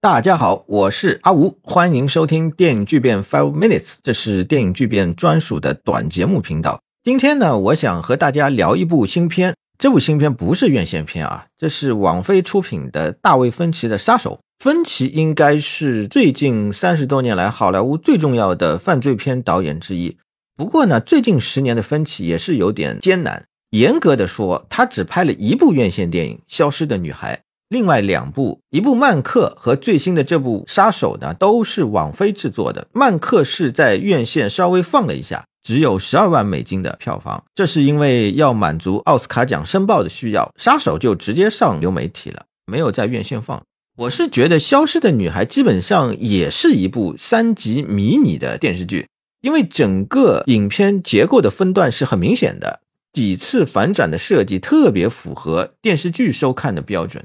大家好，我是阿吴，欢迎收听电影巨变 Five Minutes，这是电影巨变专属的短节目频道。今天呢，我想和大家聊一部新片，这部新片不是院线片啊，这是网飞出品的大卫芬奇的《杀手》。芬奇应该是最近三十多年来好莱坞最重要的犯罪片导演之一。不过呢，最近十年的芬奇也是有点艰难。严格的说，他只拍了一部院线电影《消失的女孩》，另外两部，一部《曼克》和最新的这部《杀手》呢，都是网飞制作的。《曼克》是在院线稍微放了一下，只有十二万美金的票房，这是因为要满足奥斯卡奖申报的需要。《杀手》就直接上流媒体了，没有在院线放。我是觉得《消失的女孩》基本上也是一部三级迷你的电视剧。因为整个影片结构的分段是很明显的，几次反转的设计特别符合电视剧收看的标准，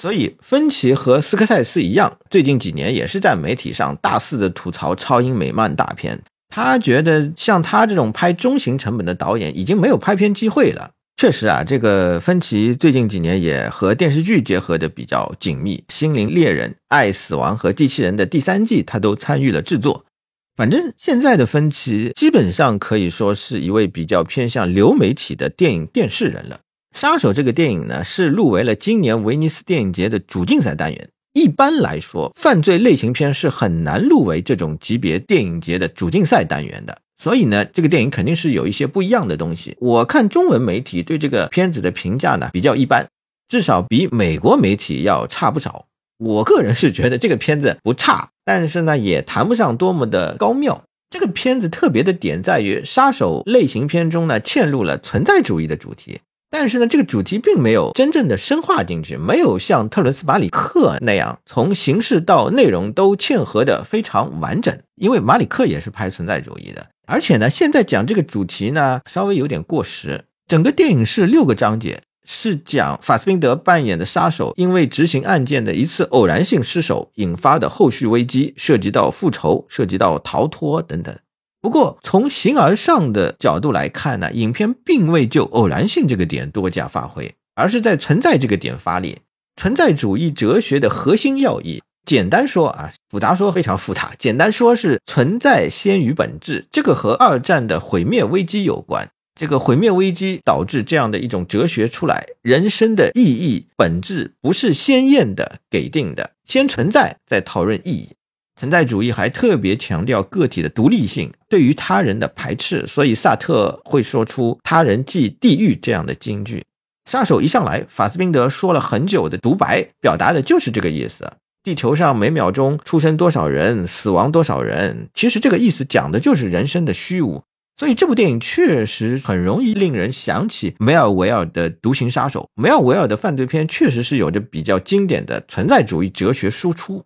所以芬奇和斯科塞斯一样，最近几年也是在媒体上大肆的吐槽超英美漫大片。他觉得像他这种拍中型成本的导演已经没有拍片机会了。确实啊，这个芬奇最近几年也和电视剧结合的比较紧密，《心灵猎人》《爱死亡和机器人》的第三季他都参与了制作。反正现在的芬奇基本上可以说是一位比较偏向流媒体的电影电视人了。杀手这个电影呢，是入围了今年威尼斯电影节的主竞赛单元。一般来说，犯罪类型片是很难入围这种级别电影节的主竞赛单元的。所以呢，这个电影肯定是有一些不一样的东西。我看中文媒体对这个片子的评价呢比较一般，至少比美国媒体要差不少。我个人是觉得这个片子不差，但是呢，也谈不上多么的高妙。这个片子特别的点在于，杀手类型片中呢，嵌入了存在主义的主题，但是呢，这个主题并没有真正的深化进去，没有像特伦斯·马里克那样从形式到内容都嵌合的非常完整。因为马里克也是拍存在主义的，而且呢，现在讲这个主题呢，稍微有点过时。整个电影是六个章节。是讲法斯宾德扮演的杀手因为执行案件的一次偶然性失手引发的后续危机，涉及到复仇，涉及到逃脱等等。不过从形而上的角度来看呢，影片并未就偶然性这个点多加发挥，而是在存在这个点发力。存在主义哲学的核心要义，简单说啊，复杂说非常复杂。简单说是存在先于本质，这个和二战的毁灭危机有关。这个毁灭危机导致这样的一种哲学出来：人生的意义本质不是鲜艳的给定的，先存在再讨论意义。存在主义还特别强调个体的独立性，对于他人的排斥，所以萨特会说出“他人即地狱”这样的金句。杀手一上来，法斯宾德说了很久的独白，表达的就是这个意思：地球上每秒钟出生多少人，死亡多少人。其实这个意思讲的就是人生的虚无。所以这部电影确实很容易令人想起梅尔维尔的《独行杀手》。梅尔维尔的犯罪片确实是有着比较经典的存在主义哲学输出。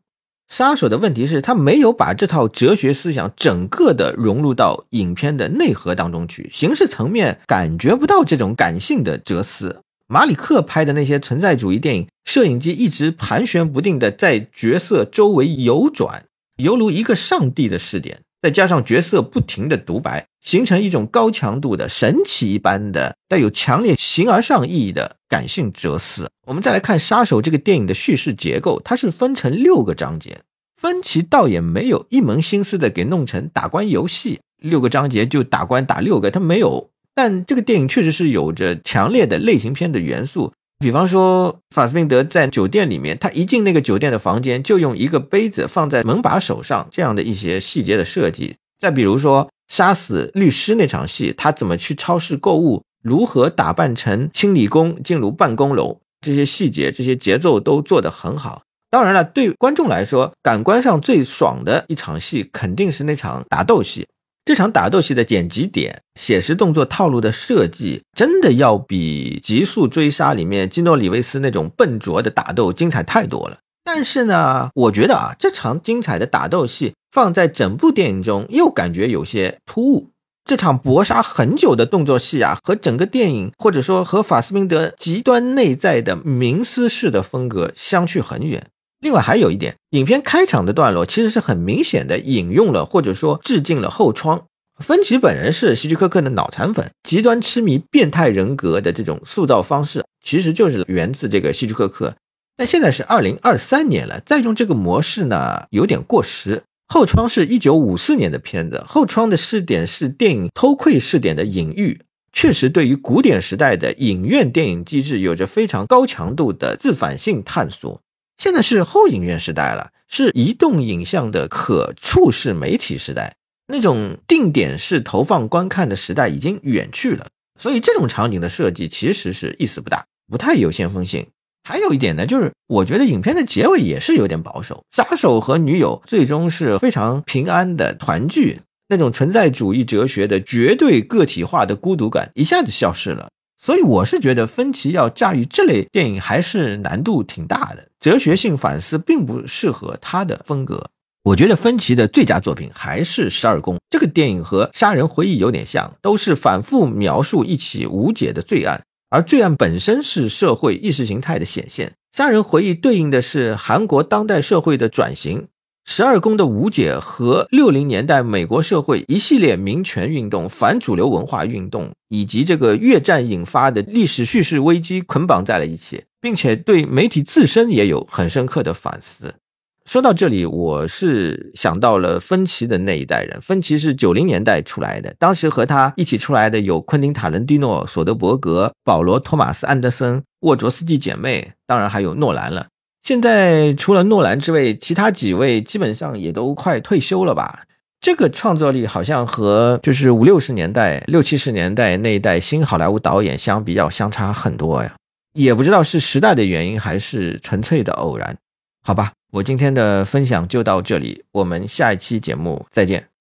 杀手的问题是，他没有把这套哲学思想整个的融入到影片的内核当中去，形式层面感觉不到这种感性的哲思。马里克拍的那些存在主义电影，摄影机一直盘旋不定的在角色周围游转，犹如一个上帝的视点。再加上角色不停的独白，形成一种高强度的神奇一般的带有强烈形而上意义的感性哲思。我们再来看《杀手》这个电影的叙事结构，它是分成六个章节。芬奇倒也没有一门心思的给弄成打关游戏，六个章节就打关打六个，他没有。但这个电影确实是有着强烈的类型片的元素。比方说，法斯宾德在酒店里面，他一进那个酒店的房间，就用一个杯子放在门把手上，这样的一些细节的设计。再比如说，杀死律师那场戏，他怎么去超市购物，如何打扮成清理工进入办公楼，这些细节、这些节奏都做得很好。当然了，对观众来说，感官上最爽的一场戏，肯定是那场打斗戏。这场打斗戏的剪辑点、写实动作套路的设计，真的要比《极速追杀》里面基诺里维斯那种笨拙的打斗精彩太多了。但是呢，我觉得啊，这场精彩的打斗戏放在整部电影中，又感觉有些突兀。这场搏杀很久的动作戏啊，和整个电影，或者说和法斯宾德极端内在的冥思式的风格相去很远。另外还有一点，影片开场的段落其实是很明显的引用了或者说致敬了后窗。芬奇本人是希区柯克的脑残粉，极端痴迷变态人格的这种塑造方式，其实就是源自这个希区柯克。但现在是二零二三年了，再用这个模式呢，有点过时。后窗是一九五四年的片子，后窗的试点是电影《偷窥》试点的隐喻，确实对于古典时代的影院电影机制有着非常高强度的自反性探索。现在是后影院时代了，是移动影像的可触式媒体时代，那种定点式投放观看的时代已经远去了。所以这种场景的设计其实是意思不大，不太有先锋性。还有一点呢，就是我觉得影片的结尾也是有点保守，杀手和女友最终是非常平安的团聚，那种存在主义哲学的绝对个体化的孤独感一下子消失了。所以我是觉得芬奇要驾驭这类电影还是难度挺大的，哲学性反思并不适合他的风格。我觉得芬奇的最佳作品还是《十二宫》这个电影和《杀人回忆》有点像，都是反复描述一起无解的罪案。而罪案本身是社会意识形态的显现，杀人回忆对应的是韩国当代社会的转型，十二宫的无解和六零年代美国社会一系列民权运动、反主流文化运动以及这个越战引发的历史叙事危机捆绑在了一起，并且对媒体自身也有很深刻的反思。说到这里，我是想到了芬奇的那一代人。芬奇是九零年代出来的，当时和他一起出来的有昆汀·塔伦蒂诺、索德伯格、保罗·托马斯·安德森、沃卓斯基姐妹，当然还有诺兰了。现在除了诺兰之外，其他几位基本上也都快退休了吧？这个创作力好像和就是五六十年代、六七十年代那一代新好莱坞导演相比，要相差很多呀。也不知道是时代的原因，还是纯粹的偶然。好吧。我今天的分享就到这里，我们下一期节目再见。